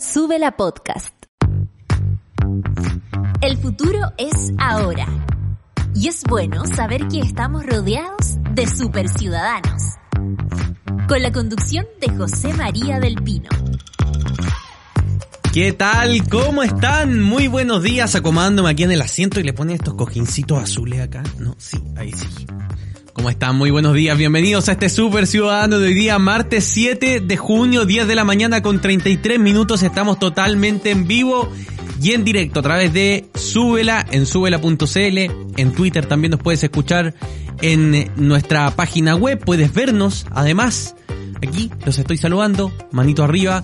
Sube la podcast. El futuro es ahora. Y es bueno saber que estamos rodeados de superciudadanos. Con la conducción de José María del Pino. ¿Qué tal? ¿Cómo están? Muy buenos días. Acomodándome aquí en el asiento y le pone estos cojincitos azules acá. No, sí, ahí sí. ¿Cómo están? Muy buenos días. Bienvenidos a este Super Ciudadano de hoy día, martes 7 de junio, 10 de la mañana con 33 minutos. Estamos totalmente en vivo y en directo a través de Súbela en súbela.cl. En Twitter también nos puedes escuchar en nuestra página web. Puedes vernos. Además, aquí los estoy saludando. Manito arriba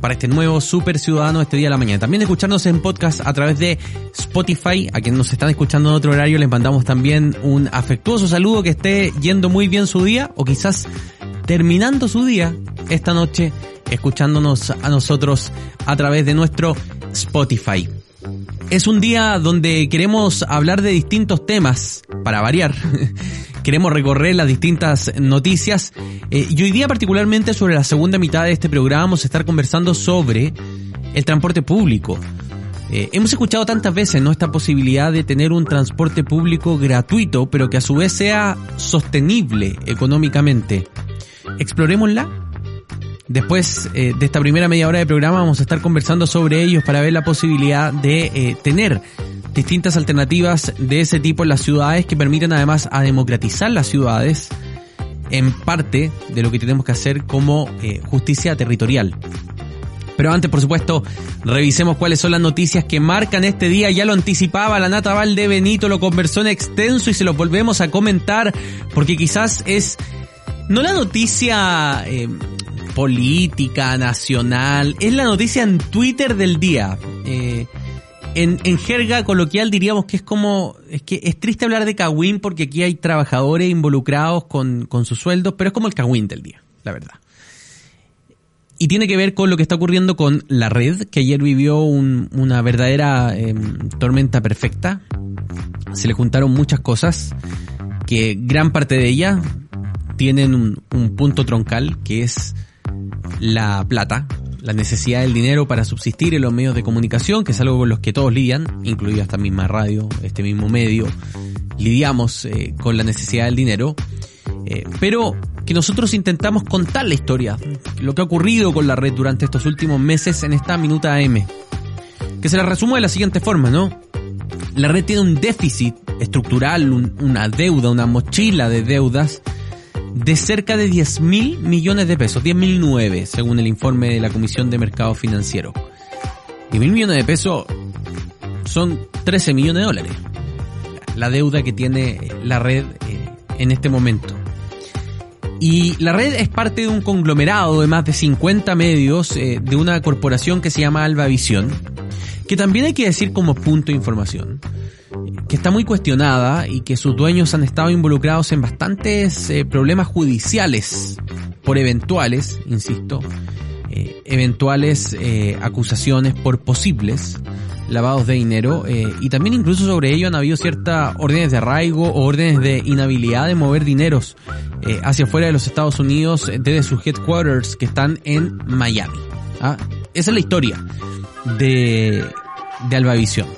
para este nuevo Super Ciudadano este día de la mañana. También escucharnos en podcast a través de Spotify. A quienes nos están escuchando en otro horario les mandamos también un afectuoso saludo que esté yendo muy bien su día o quizás terminando su día esta noche escuchándonos a nosotros a través de nuestro Spotify. Es un día donde queremos hablar de distintos temas, para variar. queremos recorrer las distintas noticias eh, y hoy día particularmente sobre la segunda mitad de este programa vamos a estar conversando sobre el transporte público. Eh, hemos escuchado tantas veces ¿no? esta posibilidad de tener un transporte público gratuito, pero que a su vez sea sostenible económicamente. Explorémosla. Después eh, de esta primera media hora de programa vamos a estar conversando sobre ellos para ver la posibilidad de tener distintas alternativas de ese tipo en las ciudades que permiten además a democratizar las ciudades en parte de lo que tenemos que hacer como eh, justicia territorial. Pero antes, por supuesto, revisemos cuáles son las noticias que marcan este día. Ya lo anticipaba la Nata de Benito, lo conversó en extenso y se lo volvemos a comentar porque quizás es no la noticia eh, política, nacional, es la noticia en Twitter del día. Eh, en, jerga coloquial diríamos que es como, es que es triste hablar de Cawin porque aquí hay trabajadores involucrados con, con sus sueldos, pero es como el Cawin del día, la verdad. Y tiene que ver con lo que está ocurriendo con la red, que ayer vivió un, una verdadera em, tormenta perfecta. Se le juntaron muchas cosas, que gran parte de ellas tienen un punto troncal, que es la plata, la necesidad del dinero para subsistir en los medios de comunicación, que es algo con los que todos lidian, incluida esta misma radio, este mismo medio, lidiamos eh, con la necesidad del dinero, eh, pero que nosotros intentamos contar la historia, lo que ha ocurrido con la red durante estos últimos meses en esta minuta AM, que se la resumo de la siguiente forma, ¿no? La red tiene un déficit estructural, una deuda, una mochila de deudas de cerca de 10 mil millones de pesos, 10 mil nueve, según el informe de la Comisión de Mercado Financiero. 10 mil millones de pesos son 13 millones de dólares. La deuda que tiene la red eh, en este momento. Y la red es parte de un conglomerado de más de 50 medios eh, de una corporación que se llama Alba Visión, que también hay que decir como punto de información que está muy cuestionada y que sus dueños han estado involucrados en bastantes eh, problemas judiciales por eventuales, insisto, eh, eventuales eh, acusaciones por posibles lavados de dinero y también incluso sobre ello han habido ciertas órdenes de arraigo o órdenes de inhabilidad de mover dineros hacia afuera de los Estados Unidos desde sus headquarters que están en Miami. ¿ah? Esa es la historia de, de Albavisión.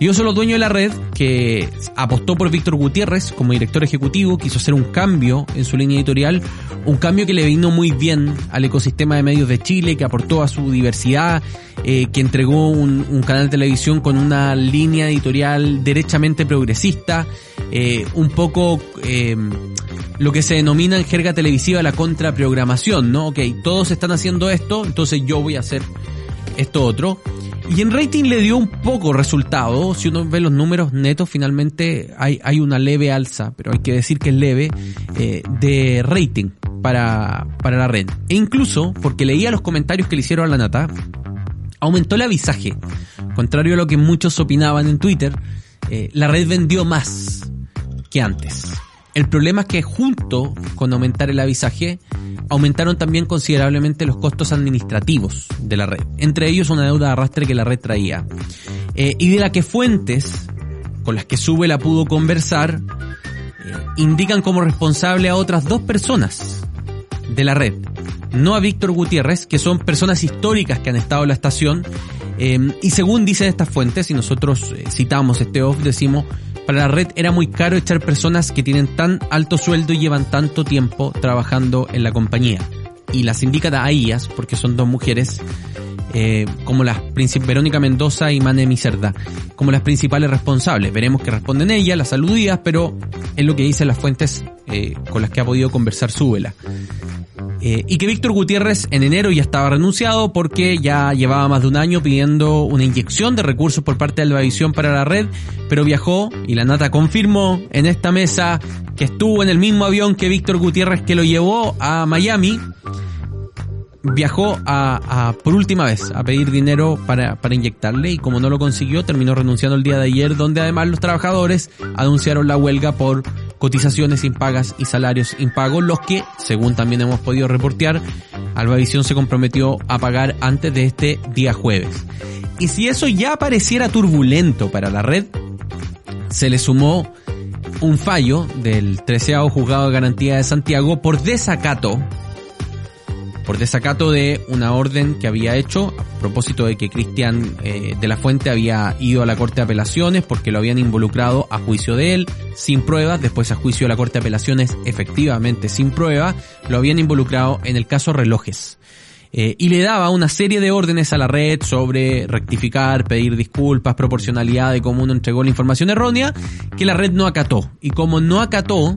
Yo soy el dueño de la red que apostó por Víctor Gutiérrez como director ejecutivo, quiso hacer un cambio en su línea editorial, un cambio que le vino muy bien al ecosistema de medios de Chile, que aportó a su diversidad, eh, que entregó un, canal de televisión con una línea editorial derechamente progresista, eh, un poco eh, lo que se denomina en jerga televisiva la contraprogramación, ¿no? Ok, todos están haciendo esto, entonces yo voy a hacer esto otro. Y en rating le dio un poco resultado. Si uno ve los números netos, finalmente hay, hay una leve alza, pero hay que decir que es leve, eh, de rating para, para la red. E incluso, porque leía los comentarios que le hicieron a la nata, aumentó el avisaje. Contrario a lo que muchos opinaban en Twitter, eh, la red vendió más que antes. El problema es que junto con aumentar el avisaje, aumentaron también considerablemente los costos administrativos de la red, entre ellos una deuda de arrastre que la red traía, eh, y de la que fuentes con las que Sube la pudo conversar eh, indican como responsable a otras dos personas de la red. no a Víctor Gutiérrez, que son personas históricas que han estado en la estación. Eh, y según dicen estas fuentes, y nosotros eh, citamos este off, decimos, para la red era muy caro echar personas que tienen tan alto sueldo y llevan tanto tiempo trabajando en la compañía. Y las indica a ellas, porque son dos mujeres, eh, como las Verónica Mendoza y Mane como las principales responsables. Veremos que responden ellas, las aludidas, pero es lo que dicen las fuentes eh, con las que ha podido conversar Súbela. Eh, y que Víctor Gutiérrez en enero ya estaba renunciado porque ya llevaba más de un año pidiendo una inyección de recursos por parte de Albavisión para la red, pero viajó y la Nata confirmó en esta mesa que estuvo en el mismo avión que Víctor Gutiérrez que lo llevó a Miami viajó a, a, por última vez a pedir dinero para, para inyectarle y como no lo consiguió terminó renunciando el día de ayer donde además los trabajadores anunciaron la huelga por cotizaciones impagas y salarios impagos los que según también hemos podido reportear Albavisión se comprometió a pagar antes de este día jueves. Y si eso ya pareciera turbulento para la red se le sumó un fallo del 13 juzgado de garantía de Santiago por desacato por desacato de una orden que había hecho a propósito de que Cristian eh, de la Fuente había ido a la Corte de Apelaciones porque lo habían involucrado a juicio de él sin pruebas, después a juicio de la Corte de Apelaciones efectivamente sin prueba, lo habían involucrado en el caso relojes. Eh, y le daba una serie de órdenes a la red sobre rectificar, pedir disculpas, proporcionalidad de cómo uno entregó la información errónea, que la red no acató. Y como no acató,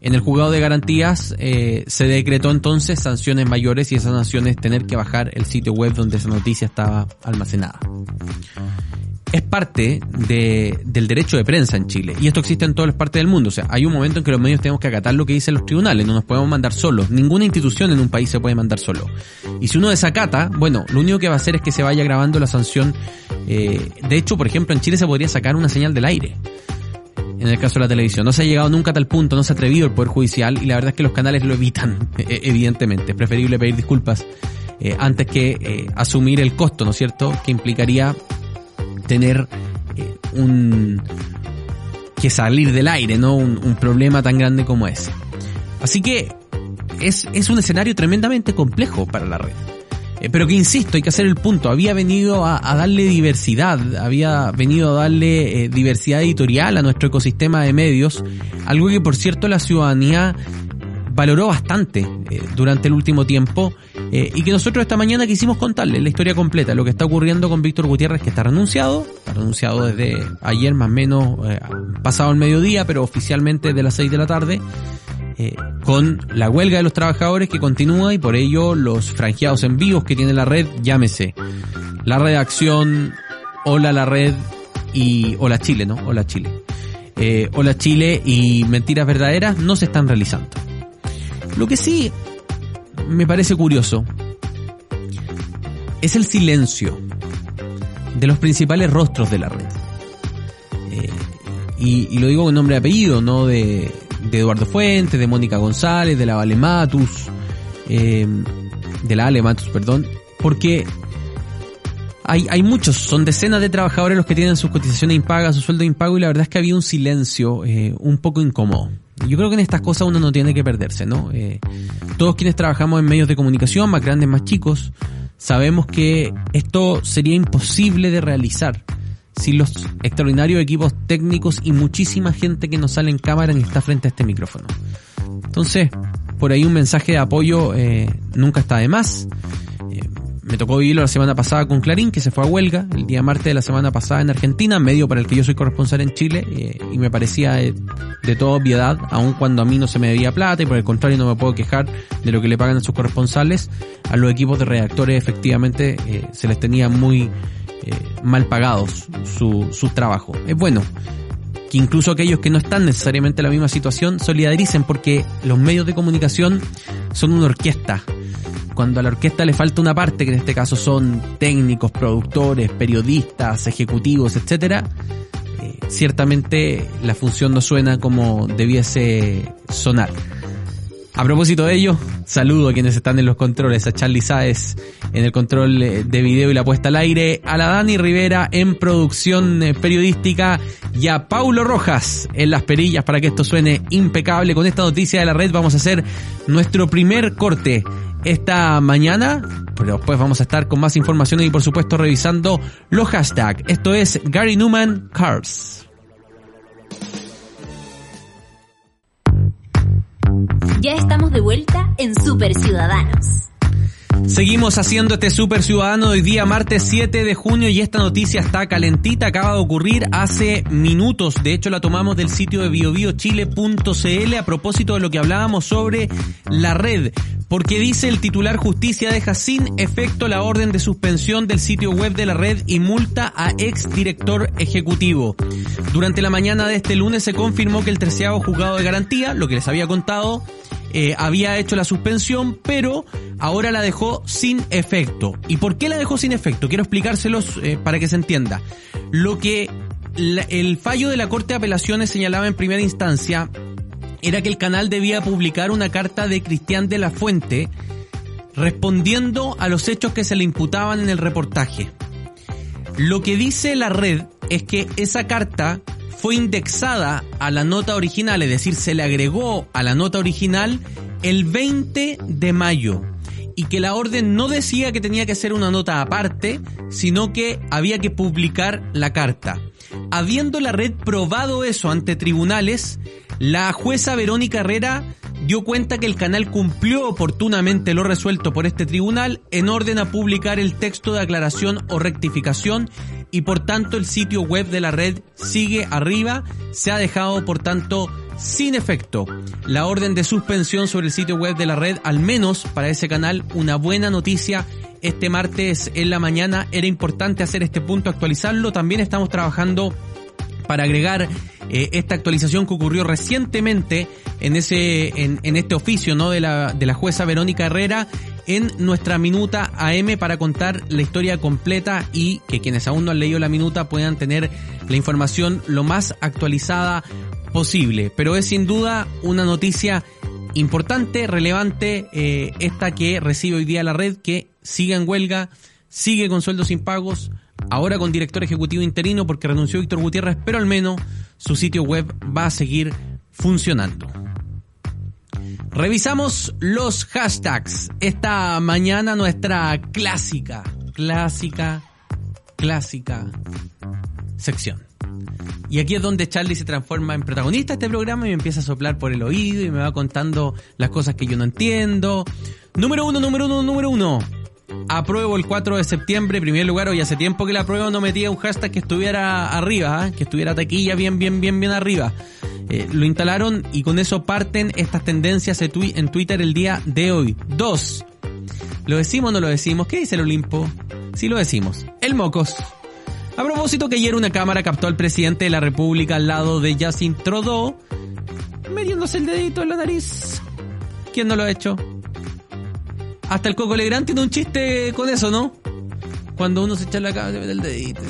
en el juzgado de garantías eh, se decretó entonces sanciones mayores y esas sanciones tener que bajar el sitio web donde esa noticia estaba almacenada. Es parte de, del derecho de prensa en Chile y esto existe en todas las partes del mundo. O sea, hay un momento en que los medios tenemos que acatar lo que dicen los tribunales, no nos podemos mandar solos. Ninguna institución en un país se puede mandar solo. Y si uno desacata, bueno, lo único que va a hacer es que se vaya grabando la sanción. Eh, de hecho, por ejemplo, en Chile se podría sacar una señal del aire en el caso de la televisión. No se ha llegado nunca a tal punto, no se ha atrevido el Poder Judicial y la verdad es que los canales lo evitan, e, evidentemente. Es preferible pedir disculpas eh, antes que eh, asumir el costo, ¿no es cierto?, que implicaría tener eh, un... que salir del aire, ¿no? Un, un, problema tan grande como ese. Así que es, es un escenario tremendamente complejo para la red. Eh, pero que insisto, hay que hacer el punto, había venido a, darle diversidad, había venido a darle eh, diversidad editorial a nuestro ecosistema de medios, algo que por cierto la ciudadanía valoró bastante eh, durante el último tiempo y que nosotros esta mañana quisimos contarle la historia completa, lo que está ocurriendo con Víctor Gutiérrez que está renunciado, está renunciado desde ayer más o menos pasado el mediodía, pero oficialmente de las 6 de la tarde. Eh, con la huelga de los trabajadores que continúa y por ello los franqueados en vivos que tiene la red, llámese la redacción, Hola la red y Hola Chile, ¿no? Hola Chile. Eh, Hola Chile y Mentiras Verdaderas no se están realizando. Lo que sí me parece curioso es el silencio de los principales rostros de la red. Eh, y, y, lo digo con nombre y apellido, no de, de Eduardo Fuentes, de Mónica González, de la Vale Matus, eh, de la Ale Matus, perdón, porque hay, hay muchos, son decenas de trabajadores los que tienen sus cotizaciones impagas, su sueldo impago y la verdad es que había un silencio eh, un poco incómodo. Yo creo que en estas cosas uno no tiene que perderse, ¿no? Eh, todos quienes trabajamos en medios de comunicación, más grandes, más chicos, sabemos que esto sería imposible de realizar sin los extraordinarios equipos técnicos y muchísima gente que nos sale en cámara y está frente a este micrófono. Entonces, por ahí un mensaje de apoyo eh, nunca está de más. Eh, me tocó vivirlo la semana pasada con Clarín, que se fue a huelga el día martes de la semana pasada en Argentina, medio para el que yo soy corresponsal en Chile, eh, y me parecía de, de toda obviedad, aun cuando a mí no se me debía plata, y por el contrario no me puedo quejar de lo que le pagan a sus corresponsales, a los equipos de redactores efectivamente se les tenía muy eh, mal pagados su, su trabajo. Es bueno que incluso aquellos que no están necesariamente en la misma situación solidaricen porque los medios de comunicación son una orquesta. Cuando a la orquesta le falta una parte, que en este caso son técnicos, productores, periodistas, ejecutivos, etcétera, eh, ciertamente la función no suena como debiese sonar. A propósito de ello, saludo a quienes están en los controles, a Charlie Saez en el control eh, de video y la puesta al aire, a la Dani Rivera en producción eh, periodística y a Paulo Rojas en las perillas para que esto suene impecable. Con esta noticia de la red vamos a hacer nuestro primer corte esta mañana, pero después vamos a estar con más información y por supuesto revisando los hashtags. Esto es Gary Newman Cars. Ya estamos de vuelta en Super Ciudadanos. Seguimos haciendo este Super Ciudadano hoy día martes 7 de junio y esta noticia está calentita, acaba de ocurrir hace minutos, de hecho la tomamos del sitio de biobiochile.cl a propósito de lo que hablábamos sobre la red, porque dice el titular justicia deja sin efecto la orden de suspensión del sitio web de la red y multa a ex director ejecutivo. Durante la mañana de este lunes se confirmó que el treceavo juzgado de garantía, lo que les había contado, eh, había hecho la suspensión, pero ahora la dejó sin efecto. ¿Y por qué la dejó sin efecto? Quiero explicárselos eh, para que se entienda. Lo que el fallo de la Corte de Apelaciones señalaba en primera instancia era que el canal debía publicar una carta de Cristian de la Fuente respondiendo a los hechos que se le imputaban en el reportaje. Lo que dice la red es que esa carta fue indexada a la nota original, es decir, se le agregó a la nota original el 20 de mayo y que la orden no decía que tenía que ser una nota aparte, sino que había que publicar la carta. Habiendo la red probado eso ante tribunales, la jueza Verónica Herrera dio cuenta que el canal cumplió oportunamente lo resuelto por este tribunal en orden a publicar el texto de aclaración o rectificación y por tanto el sitio web de la red sigue arriba, se ha dejado por tanto sin efecto la orden de suspensión sobre el sitio web de la red, al menos para ese canal, una buena noticia. Este martes en la mañana era importante hacer este punto, actualizarlo. También estamos trabajando para agregar eh, esta actualización que ocurrió recientemente en ese en, este oficio no de la de la jueza Verónica Herrera en nuestra minuta AM para contar la historia completa y que quienes aún no han leído la minuta puedan tener la información lo más actualizada posible. Pero es sin duda una noticia importante, relevante, eh, esta que recibe hoy día la red, que sigue en huelga, sigue con sueldos impagos, ahora con director ejecutivo interino porque renunció Víctor Gutiérrez, pero al menos su sitio web va a seguir funcionando. Revisamos los hashtags. Esta mañana nuestra clásica, clásica, clásica sección. Y aquí es donde Charlie se transforma en protagonista de este programa y me empieza a soplar por el oído y me va contando las cosas que yo no entiendo. Número uno, número uno, número uno. Apruebo el 4 de septiembre, en primer lugar, hoy hace tiempo que la apruebo no metía un hashtag que estuviera arriba, ¿eh? que estuviera taquilla bien, bien, bien, bien arriba. Eh, lo instalaron y con eso parten estas tendencias en Twitter el día de hoy. Dos. ¿Lo decimos o no lo decimos? ¿Qué dice el Olimpo? Sí lo decimos. El Mocos. A propósito que ayer una cámara captó al presidente de la República al lado de Justin Trudeau, metiéndose el dedito en la nariz. ¿Quién no lo ha hecho? Hasta el Coco Legrand tiene un chiste con eso, ¿no? Cuando uno se echa la cabeza del dedito.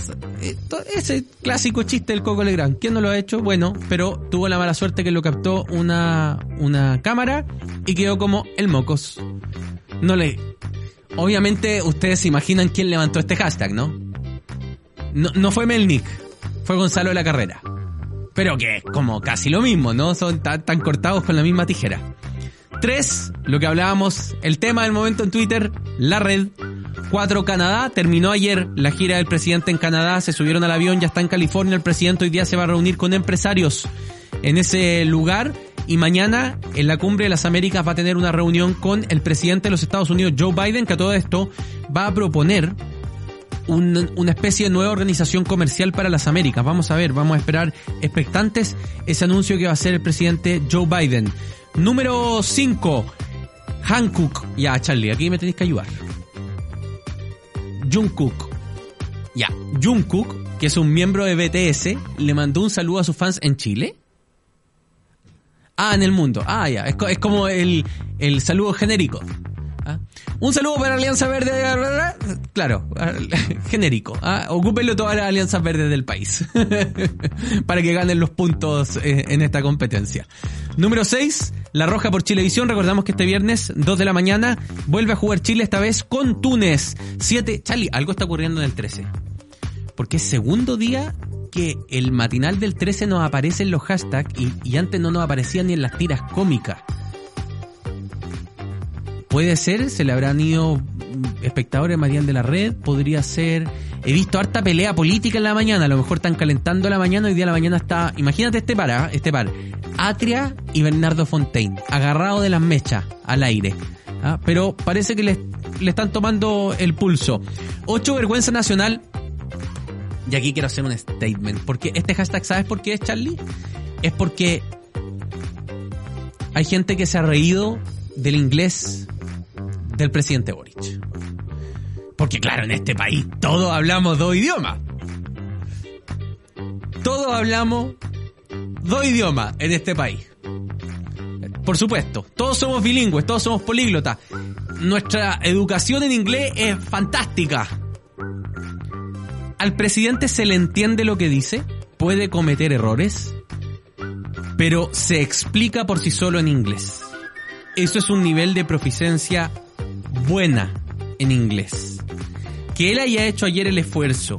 Ese clásico chiste del Coco Legrand. ¿Quién no lo ha hecho? Bueno, pero tuvo la mala suerte que lo captó una, una cámara y quedó como el mocos. No le... Obviamente ustedes se imaginan quién levantó este hashtag, ¿no? No, no fue Melnik, fue Gonzalo de la Carrera. Pero que es como casi lo mismo, ¿no? Son tan cortados con la misma tijera. Tres, lo que hablábamos, el tema del momento en Twitter, la red. Cuatro, Canadá. Terminó ayer la gira del presidente en Canadá. Se subieron al avión, ya está en California. El presidente hoy día se va a reunir con empresarios en ese lugar. Y mañana, en la Cumbre de las Américas, va a tener una reunión con el presidente de los Estados Unidos, Joe Biden, que a todo esto va a proponer una especie de nueva organización comercial para las Américas. Vamos a ver, vamos a esperar expectantes ese anuncio que va a hacer el presidente Joe Biden. Número 5. Hankook. Ya, Charlie, aquí me tenéis que ayudar. Jungkook. Ya, Jungkook, que es un miembro de BTS, le mandó un saludo a sus fans en Chile. Ah, en el mundo. Ah, ya. Es, como el, el saludo genérico. ¿Ah? Un saludo para Alianza Verde, claro, genérico. ¿ah? Ocúpenlo todas las alianzas verdes del país para que ganen los puntos eh, en esta competencia. Número 6, La Roja por Chilevisión. Recordamos que este viernes, 2 de la mañana, vuelve a jugar Chile, esta vez con Túnez. 7, Charlie, algo está ocurriendo en el 13. Porque es segundo día que el matinal del 13 nos aparece en los hashtags y, y antes no nos aparecía ni en las tiras cómicas. Puede ser, se le habrán ido espectadores Marian de la Red, podría ser. He visto harta pelea política en la mañana, a lo mejor están calentando la mañana, hoy día la mañana está. Imagínate este par, ¿ah? este par. Atria y Bernardo Fontaine, agarrado de las mechas al aire. ¿ah? Pero parece que le, le están tomando el pulso. Ocho vergüenza nacional. Y aquí quiero hacer un statement. Porque este hashtag, ¿sabes por qué es, Charlie? Es porque hay gente que se ha reído del inglés del presidente Boric. Porque claro, en este país todos hablamos dos idiomas. Todos hablamos dos idiomas en este país. Por supuesto, todos somos bilingües, todos somos políglotas. Nuestra educación en inglés es fantástica. Al presidente se le entiende lo que dice, puede cometer errores, pero se explica por sí solo en inglés. Eso es un nivel de proficiencia buena en inglés. Que él haya hecho ayer el esfuerzo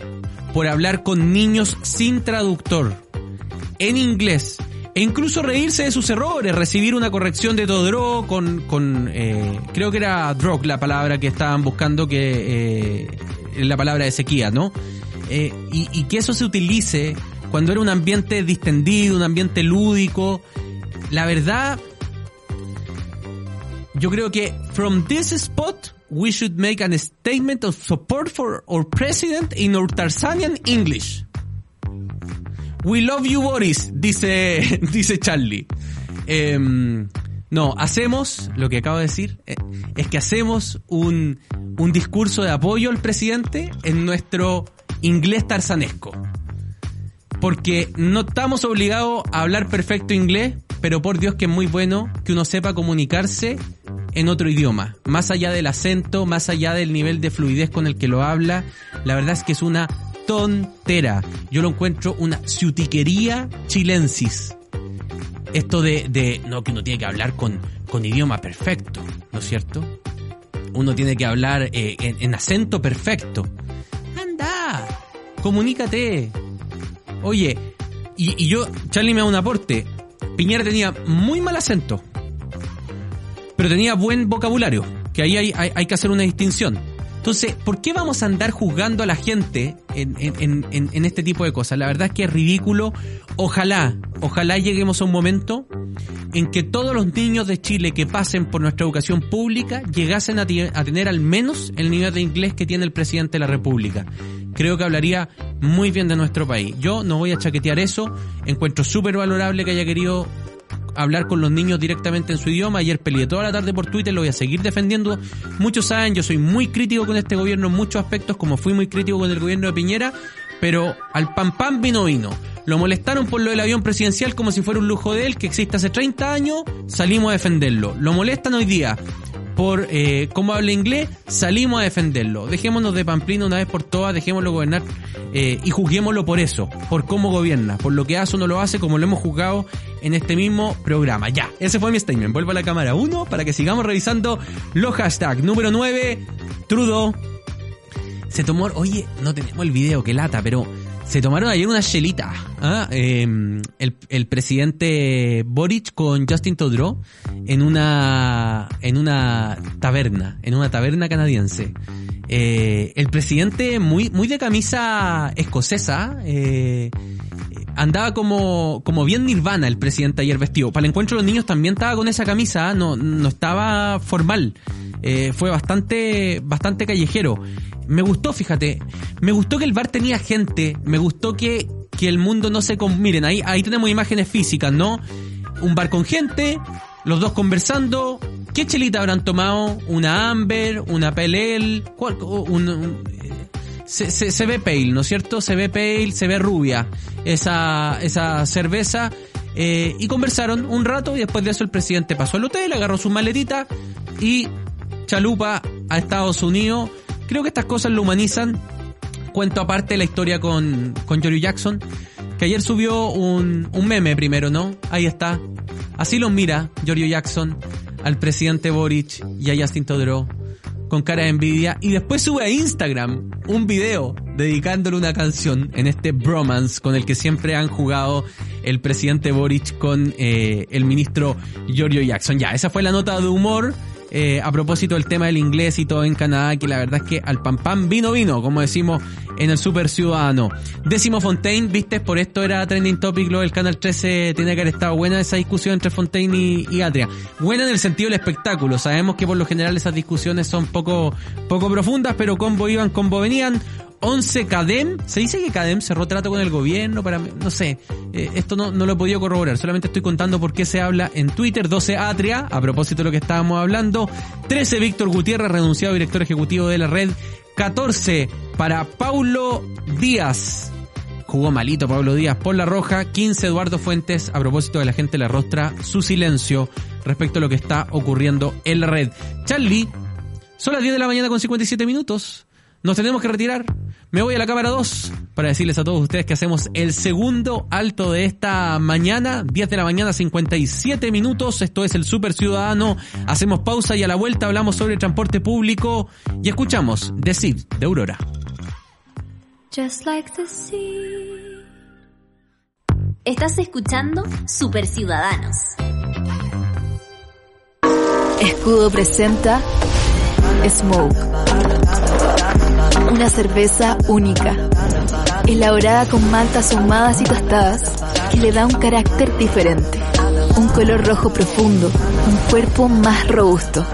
por hablar con niños sin traductor en inglés e incluso reírse de sus errores, recibir una corrección de Todro con, con eh, creo que era drog la palabra que estaban buscando que eh, la palabra de sequía, ¿no? Eh, y, y que eso se utilice cuando era un ambiente distendido, un ambiente lúdico. La verdad, yo creo que from this spot we should make a statement of support for our president in our Tarzanian English. We love you, Boris, dice, dice Charlie. Em, no, hacemos, lo que acabo de decir, eh, es que hacemos un, un discurso de apoyo al presidente en nuestro inglés tarzanesco porque no estamos obligados a hablar perfecto inglés, pero por Dios que es muy bueno que uno sepa comunicarse en otro idioma, más allá del acento, más allá del nivel de fluidez con el que lo habla, la verdad es que es una tontera. Yo lo encuentro una ciutiquería chilensis. Esto de, de no, que uno tiene que hablar con, con idioma perfecto, ¿no es cierto? Uno tiene que hablar eh, en, en acento perfecto. Anda, comunícate, Oye, y, yo, Charlie me da un aporte. Piñera tenía muy mal acento, pero tenía buen vocabulario, que ahí hay, que hacer una distinción. Entonces, ¿por qué vamos a andar juzgando a la gente en, en, en, en, este tipo de cosas? La verdad es que es ridículo. Ojalá, ojalá lleguemos a un momento en que todos los niños de Chile que pasen por nuestra educación pública llegasen a tener al menos el nivel de inglés que tiene el presidente de la República creo que hablaría muy bien de nuestro país. Yo no voy a chaquetear eso, encuentro súper valorable que haya querido hablar con los niños directamente en su idioma. Ayer peleé toda la tarde por Twitter, lo voy a seguir defendiendo. Muchos saben, yo soy muy crítico con este gobierno en muchos aspectos, como fui muy crítico con el gobierno de Piñera, pero al pan pan vino vino. Lo molestaron por lo del avión presidencial como si fuera un lujo de él, que existe hace 30 años, salimos a defenderlo. Lo molestan hoy día por eh, cómo habla inglés, salimos a defenderlo. Dejémonos de Pamplino una vez por todas, dejémoslo gobernar eh, y juzguémoslo por eso, por cómo gobierna, por lo que hace o no lo hace, como lo hemos juzgado en este mismo programa. Ya, ese fue mi statement. Vuelvo a la cámara 1 para que sigamos revisando los hashtags. Número 9, Trudo. Se tomó, oye, no tenemos el video, que lata, pero se tomaron ayer una chelita. ¿ah? Em, el, presidente Boric con Justin Trudeau en una en una taberna, en una taberna canadiense. Eh, el presidente muy muy de camisa escocesa. Eh, andaba como, como bien nirvana el presidente ayer vestido. Para el encuentro de los niños también estaba con esa camisa, no, no estaba formal. Eh, fue bastante, bastante callejero. Me gustó, fíjate. Me gustó que el bar tenía gente. Me gustó que, que el mundo no se... Miren, ahí, ahí tenemos imágenes físicas, ¿no? Un bar con gente, los dos conversando. ¿Qué chelita habrán tomado? ¿Una Amber? ¿Una Pelel? ¿Cuál? Un, se, se, ve pale, ¿no es cierto? Se ve pale, se ve rubia esa, esa cerveza. Eh, y conversaron un rato y después de eso el presidente pasó al hotel, agarró su maletita y chalupa a Estados Unidos. Creo que estas cosas lo humanizan. Cuento aparte la historia con, con Jory Jackson, que ayer subió un, un meme primero, ¿no? Ahí está. Así lo mira Jory Jackson al presidente Boric y a Justin Trudeau con cara de envidia y después sube a Instagram un video dedicándole una canción en este bromance con el que siempre han jugado el presidente Boric con eh, el ministro Giorgio Jackson. Ya, esa fue la nota de humor eh, a propósito del tema del inglés y todo en Canadá, que la verdad es que al pan pan vino vino, como decimos en el Super Ciudadano. Décimo Fontaine, viste, por esto era trending topic, lo del Canal 13 tiene que haber estado buena esa discusión entre Fontaine y, y Atria. Buena en el sentido del espectáculo, sabemos que por lo general esas discusiones son poco, poco profundas, pero combo iban, combo venían. 11 Cadem, se dice que Cadem cerró trato con el gobierno para, no sé, eh, esto no, no lo he podido corroborar, solamente estoy contando por qué se habla en Twitter, 12 Atria, a propósito de lo que estábamos hablando, 13 Víctor Gutiérrez, renunciado director ejecutivo de la red, 14 para Paulo Díaz, jugó malito Pablo Díaz por la roja, 15 Eduardo Fuentes, a propósito de la gente la rostra, su silencio respecto a lo que está ocurriendo en la red. Charlie, son las 10 de la mañana con 57 minutos. Nos tenemos que retirar. Me voy a la cámara 2 para decirles a todos ustedes que hacemos el segundo alto de esta mañana, 10 de la mañana 57 minutos. Esto es el Super Ciudadano. Hacemos pausa y a la vuelta hablamos sobre el transporte público y escuchamos The Seed de Aurora. Just like the sea. Estás escuchando Super Ciudadanos. Escudo presenta Smoke. Una cerveza única, elaborada con maltas ahumadas y tostadas, que le da un carácter diferente, un color rojo profundo, un cuerpo más robusto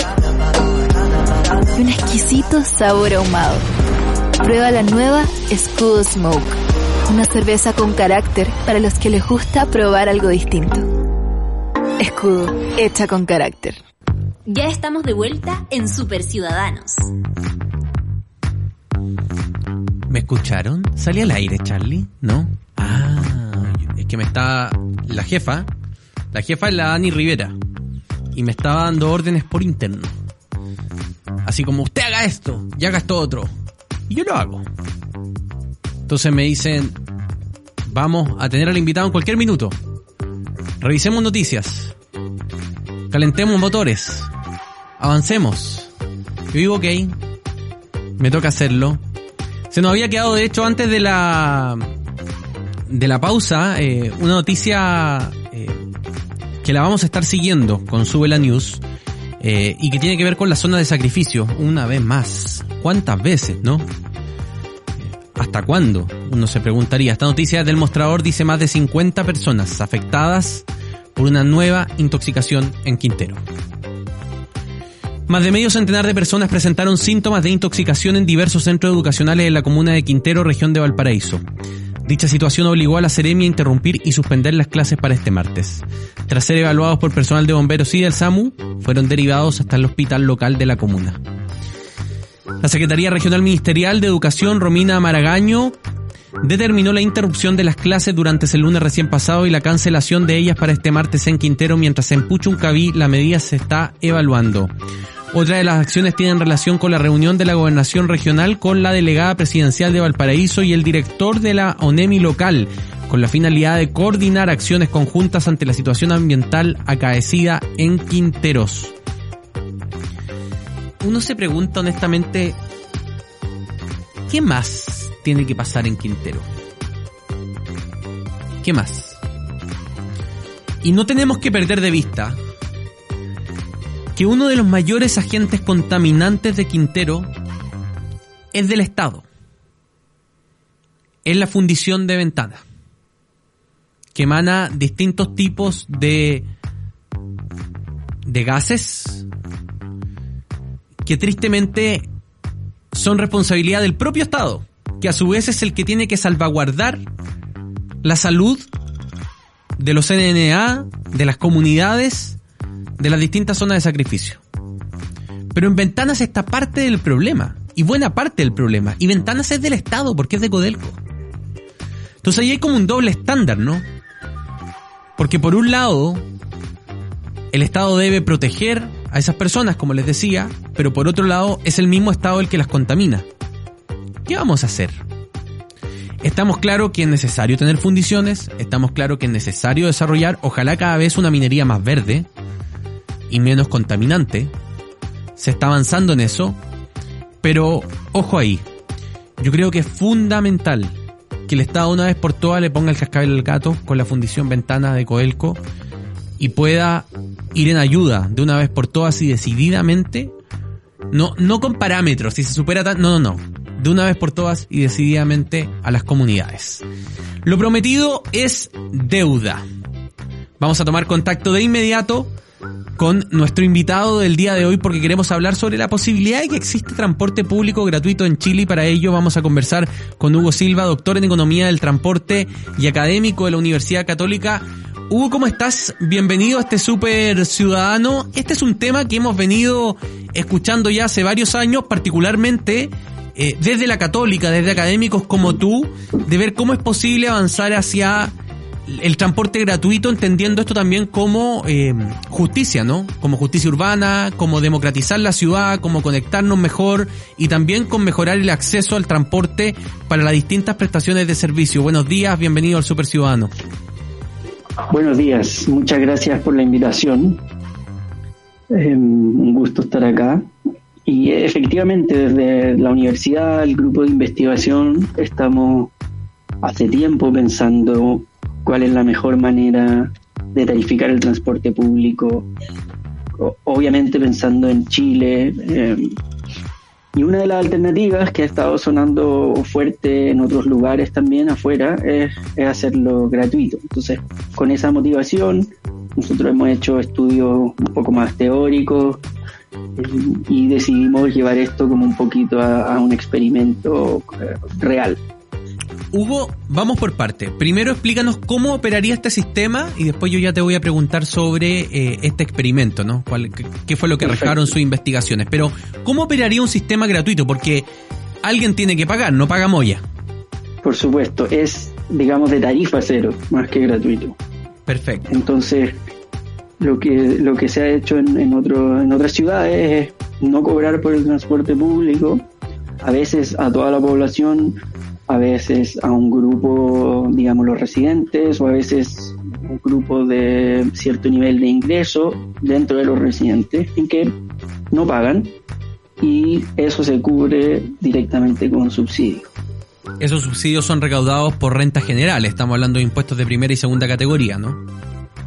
y un exquisito sabor ahumado. Prueba la nueva Escudo Smoke, una cerveza con carácter para los que les gusta probar algo distinto. Escudo, hecha con carácter. Ya estamos de vuelta en Super Ciudadanos. ¿Me escucharon? ¿Salí al aire, Charlie? ¿No? Ah, es que me está... La jefa, la jefa es la Dani Rivera. Y me estaba dando órdenes por interno. Así como, usted haga esto y haga esto otro. Y yo lo hago. Entonces me dicen, vamos a tener al invitado en cualquier minuto. Revisemos noticias. Calentemos motores. Avancemos. Yo digo, ok. Me toca hacerlo. Se nos había quedado, de hecho, antes de la de la pausa, eh, una noticia eh, que la vamos a estar siguiendo con Subela News eh, y que tiene que ver con la zona de sacrificio. Una vez más. ¿Cuántas veces, no? ¿Hasta cuándo? Uno se preguntaría. Esta noticia del mostrador dice más de 50 personas afectadas por una nueva intoxicación en Quintero. Más de medio centenar de personas presentaron síntomas de intoxicación en diversos centros educacionales de la comuna de Quintero, región de Valparaíso. Dicha situación obligó a la Seremi a interrumpir y suspender las clases para este martes. Tras ser evaluados por personal de bomberos y del SAMU, fueron derivados hasta el hospital local de la comuna. La Secretaría Regional Ministerial de Educación, Romina Maragaño, determinó la interrupción de las clases durante el lunes recién pasado y la cancelación de ellas para este martes en Quintero, mientras en Puchuncaví la medida se está evaluando. Otra de las acciones tiene relación con la reunión de la gobernación regional con la delegada presidencial de Valparaíso y el director de la ONEMI local, con la finalidad de coordinar acciones conjuntas ante la situación ambiental acaecida en Quinteros. Uno se pregunta honestamente, ¿qué más tiene que pasar en Quintero? ¿Qué más? Y no tenemos que perder de vista que uno de los mayores agentes contaminantes de Quintero es del Estado. Es la fundición de ventana, que emana distintos tipos de, de gases que tristemente son responsabilidad del propio Estado, que a su vez es el que tiene que salvaguardar la salud de los NNA, de las comunidades de las distintas zonas de sacrificio. Pero en Ventanas está parte del problema, y buena parte del problema, y Ventanas es del Estado porque es de Codelco. Entonces ahí hay como un doble estándar, ¿no? Porque por un lado, el Estado debe proteger a esas personas, como les decía, pero por otro lado es el mismo Estado el que las contamina. ¿Qué vamos a hacer? Estamos claros que es necesario tener fundiciones, estamos claros que es necesario desarrollar, ojalá cada vez una minería más verde, y menos contaminante. Se está avanzando en eso, pero ojo ahí. Yo creo que es fundamental que el Estado una vez por todas le ponga el cascabel al gato con la fundición ventana de Coelco y pueda ir en ayuda de una vez por todas y decididamente, no, no con parámetros, si se supera tan, no, no, no, de una vez por todas y decididamente a las comunidades. Lo prometido es deuda. Vamos a tomar contacto de inmediato con nuestro invitado del día de hoy porque queremos hablar sobre la posibilidad de que existe transporte público gratuito en Chile y para ello vamos a conversar con Hugo Silva, doctor en Economía del Transporte y académico de la Universidad Católica. Hugo, ¿cómo estás? Bienvenido a este Super Ciudadano. Este es un tema que hemos venido escuchando ya hace varios años, particularmente eh, desde la católica, desde académicos como tú, de ver cómo es posible avanzar hacia el transporte gratuito, entendiendo esto también como eh, justicia, ¿no? Como justicia urbana, como democratizar la ciudad, como conectarnos mejor y también con mejorar el acceso al transporte para las distintas prestaciones de servicio. Buenos días, bienvenido al Super Ciudadano. Buenos días, muchas gracias por la invitación. Eh, un gusto estar acá. Y efectivamente, desde la universidad, el grupo de investigación, estamos hace tiempo pensando cuál es la mejor manera de tarificar el transporte público, obviamente pensando en Chile. Eh, y una de las alternativas que ha estado sonando fuerte en otros lugares también afuera es, hacerlo gratuito. Entonces, con esa motivación, nosotros hemos hecho estudios un poco más teóricos y decidimos llevar esto como un poquito a, un experimento eh, real. Hugo, vamos por parte. Primero explícanos cómo operaría este sistema y después yo ya te voy a preguntar sobre eh, este experimento, ¿no? qué, fue lo que arrojaron sus investigaciones? Pero, ¿cómo operaría un sistema gratuito? Porque alguien tiene que pagar, no paga Moya. Por supuesto, es, digamos, de tarifa cero, más que gratuito. Perfecto. Entonces, lo que, lo que se ha hecho en, en, otro, en otras ciudades es no cobrar por el transporte público, a veces a toda la población a veces a un grupo, digamos, los residentes, o a veces un grupo de cierto nivel de ingreso dentro de los residentes, en que no pagan y eso se cubre directamente con subsidios. Esos subsidios son recaudados por renta general, estamos hablando de impuestos de primera y segunda categoría, ¿no?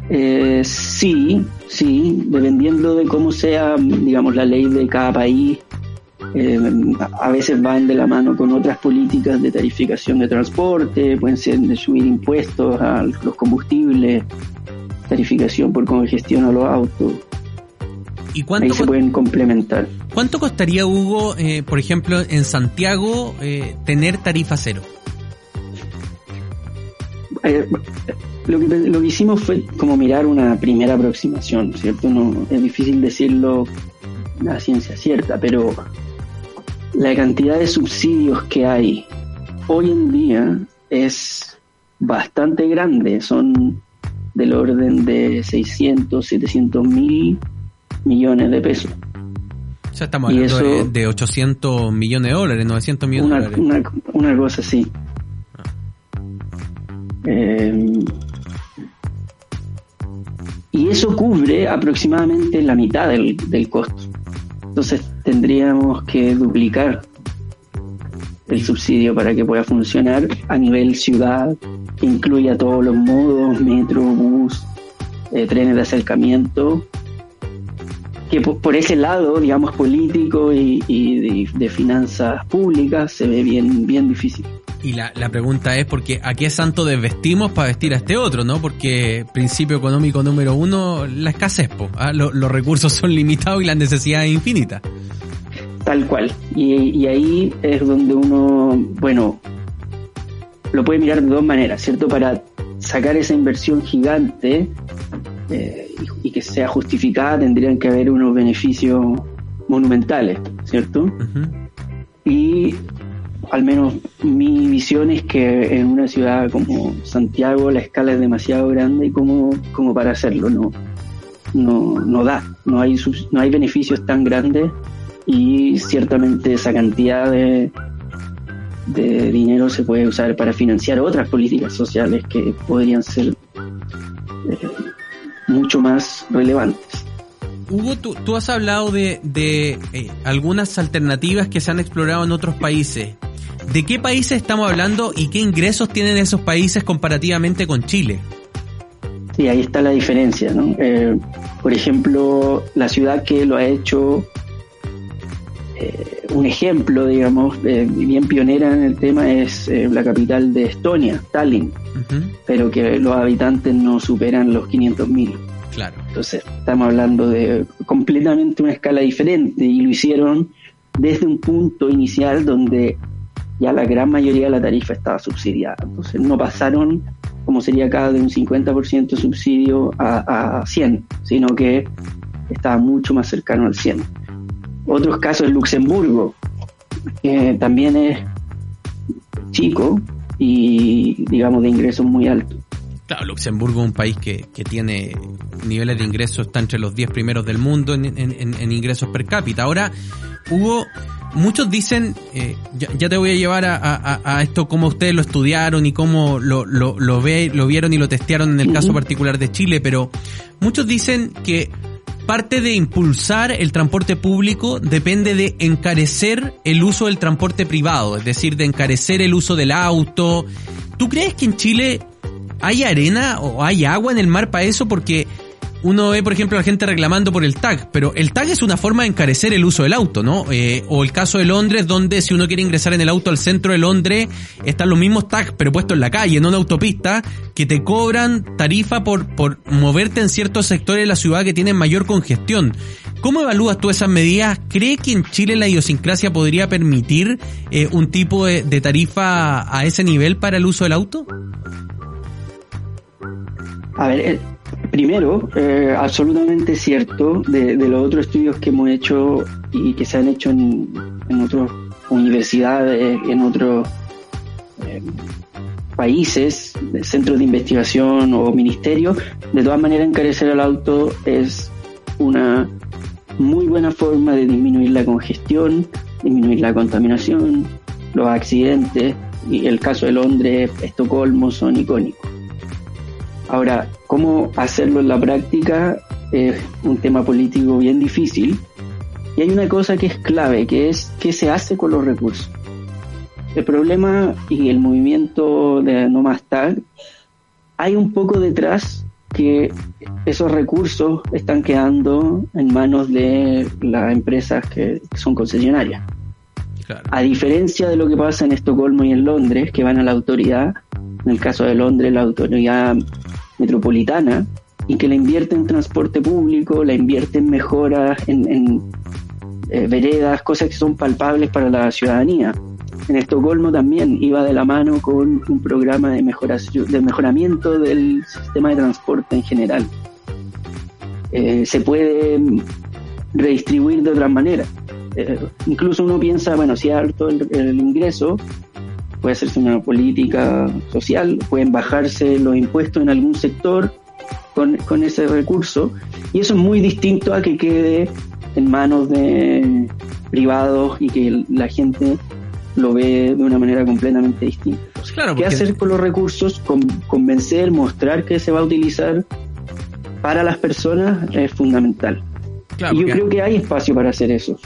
Eh, sí, sí, dependiendo de cómo sea, digamos, la ley de cada país, eh, a veces van de la mano con otras políticas de tarificación de transporte, pueden ser de subir impuestos a los combustibles, tarificación por congestión a los autos. ¿Y cuánto Ahí se pueden complementar. ¿Cuánto costaría, Hugo, eh, por ejemplo, en Santiago eh, tener tarifa cero? lo, que, lo que hicimos fue como mirar una primera aproximación, ¿cierto? No, es difícil decirlo la ciencia cierta, pero la cantidad de subsidios que hay hoy en día es bastante grande, son del orden de 600, 700 mil millones de pesos. Ya estamos hablando de, 800 millones de dólares, 900 millones una, de dólares. Una, cosa así. Eh, y eso cubre aproximadamente la mitad del, del costo. Entonces tendríamos que duplicar el subsidio para que pueda funcionar a nivel ciudad, que incluya todos los modos, metro, bus, eh, trenes de acercamiento, que por, ese lado, digamos, político y, de, finanzas públicas se ve bien, bien difícil. Y la, la pregunta es porque a qué santo desvestimos para vestir a este otro, ¿no? Porque principio económico número uno, la escasez, ¿ah? los recursos son limitados y las necesidades infinitas. Tal cual. Y, ahí es donde uno, bueno, lo puede mirar de dos maneras, ¿cierto? Para sacar esa inversión gigante eh, y, que sea justificada tendrían que haber unos beneficios monumentales, ¿cierto? Y al menos mi visión es que en una ciudad como Santiago la escala es demasiado grande como, como para hacerlo, no, no, no da, no hay, no hay beneficios tan grandes y ciertamente esa cantidad de, de dinero se puede usar para financiar otras políticas sociales que podrían ser eh, mucho más relevantes. Hugo, tú, tú has hablado de, de eh, algunas alternativas que se han explorado en otros países. ¿De qué países estamos hablando y qué ingresos tienen esos países comparativamente con Chile? Sí, ahí está la diferencia. ¿no? Eh, Por ejemplo, la ciudad que lo ha hecho eh, un ejemplo, digamos, eh, bien pionera en el tema es eh, la capital de Estonia, Tallinn, pero que los habitantes no superan los 500.000. Claro. Entonces, estamos hablando de completamente una escala diferente y lo hicieron desde un punto inicial donde ya la gran mayoría de la tarifa estaba subsidiada. Entonces, no pasaron como sería acá de un 50% subsidio a, a 100, sino que estaba mucho más cercano al 100. Otros casos en Luxemburgo, que también es chico y digamos de ingresos muy altos. Claro, Luxemburgo es un país que, que tiene niveles de ingresos, está entre los 10 primeros del mundo en, en, ingresos per cápita. Ahora, hubo, muchos dicen, eh, ya, te voy a llevar a, a, esto, cómo ustedes lo estudiaron y cómo lo, lo, lo, ve, lo vieron y lo testearon en el caso particular de Chile, pero muchos dicen que parte de impulsar el transporte público depende de encarecer el uso del transporte privado, es decir, de encarecer el uso del auto. ¿Tú crees que en Chile hay arena o hay agua en el mar para eso? Porque uno ve, por ejemplo, a la gente reclamando por el tag, pero el tag es una forma de encarecer el uso del auto, ¿no? Eh, o el caso de Londres, donde si uno quiere ingresar en el auto al centro de Londres, están los mismos tags, pero puestos en la calle, en una autopista, que te cobran tarifa por, por moverte en ciertos sectores de la ciudad que tienen mayor congestión. ¿Cómo evalúas tú esas medidas? ¿Cree que en Chile la idiosincrasia podría permitir eh, un tipo de, de tarifa a ese nivel para el uso del auto? A ver, eh, Primero, eh, absolutamente cierto de, los otros estudios que hemos hecho y que se han hecho en, otras universidades, en otros eh, países, centros de investigación o ministerios, de todas maneras encarecer el auto es una muy buena forma de disminuir la congestión, disminuir la contaminación, los accidentes y el caso de Londres, Estocolmo son icónicos. Ahora, cómo hacerlo en la práctica es un tema político bien difícil. Y hay una cosa que es clave, que es qué se hace con los recursos. El problema y el movimiento de No Más Tag, hay un poco detrás que esos recursos están quedando en manos de las empresas que son concesionarias. A diferencia de lo que pasa en Estocolmo y en Londres, que van a la autoridad, en el caso de Londres, la autoridad metropolitana y que la invierte en transporte público, la invierte en mejoras, en, eh, veredas, cosas que son palpables para la ciudadanía. En Estocolmo también iba de la mano con un programa de, de mejoramiento del sistema de transporte en general. Eh, se puede redistribuir de otra manera. Eh, incluso uno piensa, bueno, si alto el, el ingreso, puede hacerse una política social, pueden bajarse los impuestos en algún sector con, con ese recurso, y eso es muy distinto a que quede en manos de privados y que la gente lo ve de una manera completamente distinta. Claro, ¿Qué hacer con los recursos? convencer, mostrar que se va a utilizar para las personas es fundamental. y yo creo que hay espacio para hacer eso.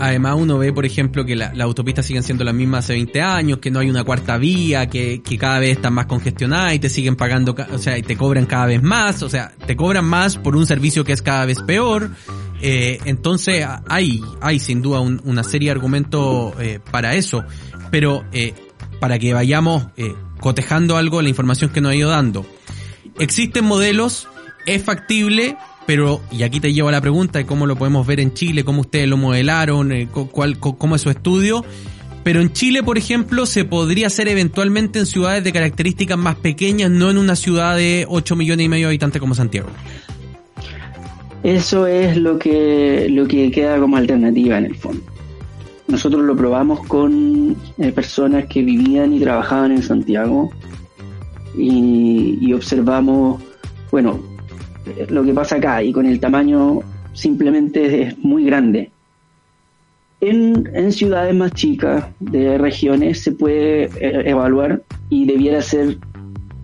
Además uno ve, por ejemplo, que las autopistas siguen siendo las mismas hace 20 años, que no hay una cuarta vía, que, cada vez están más congestionadas y te siguen pagando, o sea, y te cobran cada vez más, o sea, te cobran más por un servicio que es cada vez peor. Eh, entonces hay, hay sin duda una serie de argumentos eh, para eso, pero eh, para que vayamos eh, cotejando algo la información que nos ha ido dando. Existen modelos, es factible, pero, y aquí te llevo a la pregunta de cómo lo podemos ver en Chile, cómo ustedes lo modelaron, eh, cuál, cómo es su estudio. Pero en Chile, por ejemplo, se podría hacer eventualmente en ciudades de características más pequeñas, no en una ciudad de 8 millones y medio de habitantes como Santiago. Eso es lo que, lo que queda como alternativa en el fondo. Nosotros lo probamos con eh, personas que vivían y trabajaban en Santiago y, y observamos, bueno, lo que pasa acá y con el tamaño simplemente es muy grande. En, ciudades más chicas de regiones se puede eh, evaluar y debiera ser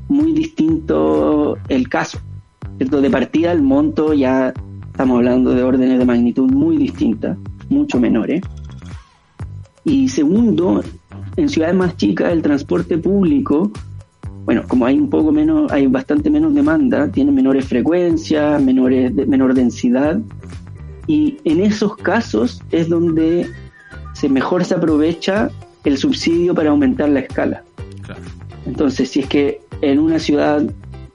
muy distinto el caso. De partida el monto ya estamos hablando de órdenes de magnitud muy distintas, mucho menores. Y segundo, en ciudades más chicas el transporte público bueno, como hay un poco menos, hay bastante menos demanda, tienen menores frecuencias, menores, menor densidad, y en esos casos es donde se mejor se aprovecha el subsidio para aumentar la escala. Entonces, si es que en una ciudad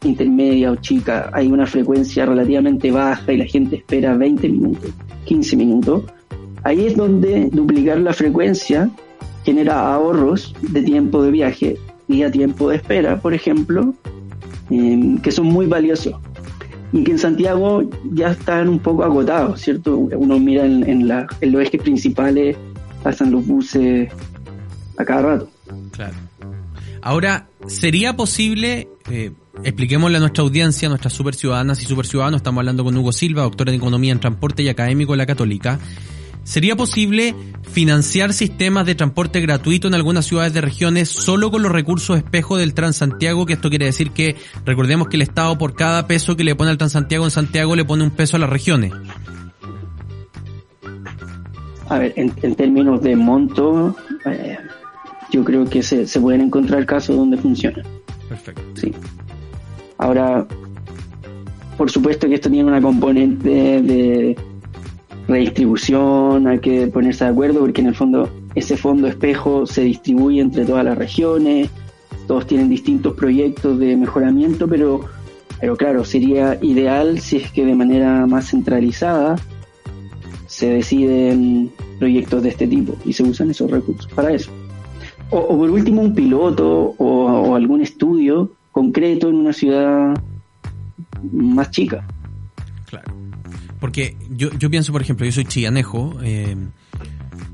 intermedia o chica hay una frecuencia relativamente baja y la gente espera 20 minutos, 15 minutos, ahí es donde duplicar la frecuencia genera ahorros de tiempo de viaje tiempo de espera, por ejemplo, em, que son muy valiosos y que en Santiago ya están un poco agotados, ¿cierto? Uno mira en, la, en los ejes principales, pasan los buses a cada rato. Claro. Ahora, ¿sería posible, eh, a nuestra audiencia, a nuestras super ciudadanas y super ciudadanos, estamos hablando con Hugo Silva, doctor en Economía en Transporte y académico de la Católica, ¿Sería posible financiar sistemas de transporte gratuito en algunas ciudades de regiones solo con los recursos espejo del Transantiago? Que esto quiere decir que recordemos que el Estado por cada peso que le pone al Transantiago en Santiago le pone un peso a las regiones. A ver, en, términos de monto, eh, yo creo que se, se pueden encontrar casos donde funciona. Perfecto. Sí. Ahora, por supuesto que esto tiene una componente de redistribución, hay que ponerse de acuerdo porque en el fondo ese fondo espejo se distribuye entre todas las regiones, todos tienen distintos proyectos de mejoramiento, pero, pero claro, sería ideal si es que de manera más centralizada se deciden proyectos de este tipo y se usan esos recursos para eso. O, por último un piloto o, o algún estudio concreto en una ciudad más chica. Porque yo, yo pienso, por ejemplo, yo soy chillanejo eh,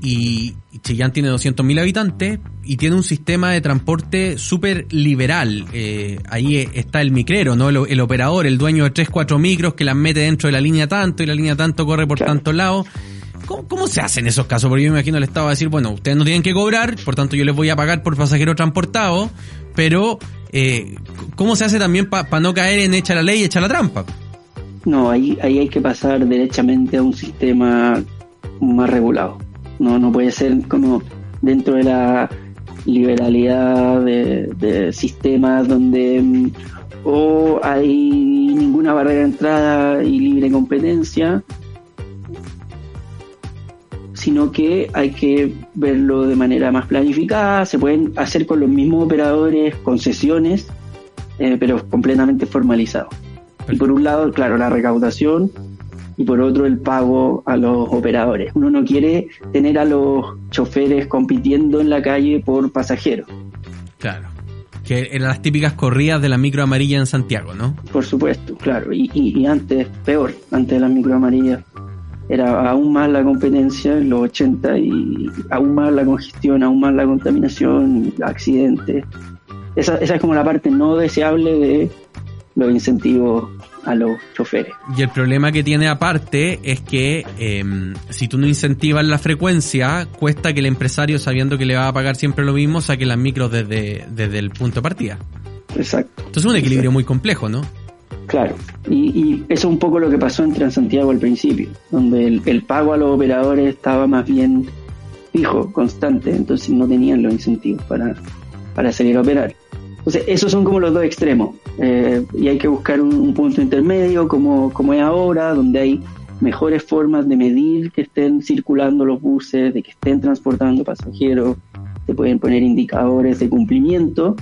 y Chillán tiene 200.000 habitantes y tiene un sistema de transporte súper liberal. Eh, ahí está el micrero, ¿no? El, operador, el dueño de 3, 4 micros que las mete dentro de la línea tanto y la línea tanto corre por tantos lados. ¿Cómo, se hace en esos casos? Porque yo me imagino el Estado va a decir, bueno, ustedes no tienen que cobrar, por tanto yo les voy a pagar por pasajero transportado, pero eh, ¿cómo se hace también para no caer en echa la ley y echa la trampa? No, ahí, ahí hay que pasar derechamente a un sistema más regulado. No, no puede ser como dentro de la liberalidad de, sistemas donde mm, o hay ninguna barrera de entrada y libre competencia, sino que hay que verlo de manera más planificada, se pueden hacer con los mismos operadores concesiones, eh, pero completamente formalizados. Y por un lado, claro, la recaudación y por otro el pago a los operadores. Uno no quiere tener a los choferes compitiendo en la calle por pasajeros. Claro. Que eran las típicas corridas de la micro amarilla en Santiago, ¿no? Por supuesto, claro. Y, y, antes, peor, antes de la micro amarilla, era aún más la competencia en los 80 y aún más la congestión, aún más la contaminación, accidentes. Esa, esa es como la parte no deseable de los incentivos a los choferes. Y el problema que tiene aparte es que em, si tú no incentivas la frecuencia, cuesta que el empresario, sabiendo que le va a pagar siempre lo mismo, saque las micros desde, desde el punto de partida. Exacto. Entonces es un equilibrio muy complejo, ¿no? Claro, y, eso es un poco lo que pasó en Transantiago al principio, donde el, el pago a los operadores estaba más bien fijo, constante, entonces no tenían los incentivos para, para salir a operar. Entonces, esos son como los dos extremos. Eh, y hay que buscar un, punto intermedio, como, como es ahora, donde hay mejores formas de medir que estén circulando los buses, de que estén transportando pasajeros, se pueden poner indicadores de cumplimiento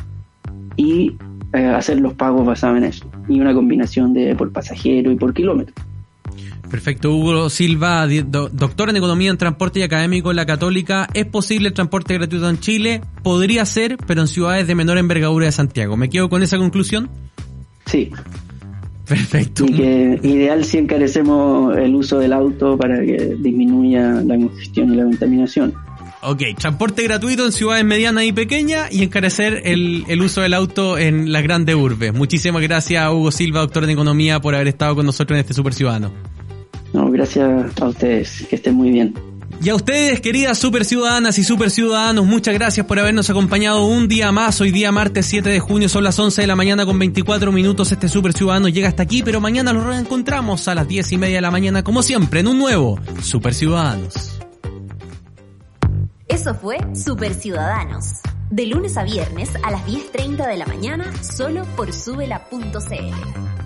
y eh, hacer los pagos basados en eso. Y una combinación de por pasajero y por kilómetro. Perfecto, Hugo Silva, doctor en Economía en Transporte y académico en la Católica. ¿Es posible el transporte gratuito en Chile? Podría ser, pero en ciudades de menor envergadura de Santiago. ¿Me quedo con esa conclusión? Sí. Perfecto. Y que ideal si encarecemos el uso del auto para que disminuya la congestión y la contaminación. Ok, transporte gratuito en ciudades medianas y pequeñas y encarecer el, el uso del auto en las grandes urbes. Muchísimas gracias a Hugo Silva, doctor en Economía, por haber estado con nosotros en este Super Ciudadano. No, gracias a ustedes, que estén muy bien. Y a ustedes, queridas super ciudadanas y super ciudadanos, muchas gracias por habernos acompañado un día más. Hoy día martes 7 de junio son las 11 de la mañana con 24 minutos. Este super ciudadano llega hasta aquí, pero mañana lo reencontramos a las 10 y media de la mañana, como siempre, en un nuevo Super Ciudadanos. Eso fue Super Ciudadanos De lunes a viernes a las 10.30 de la mañana, solo por subela.cl.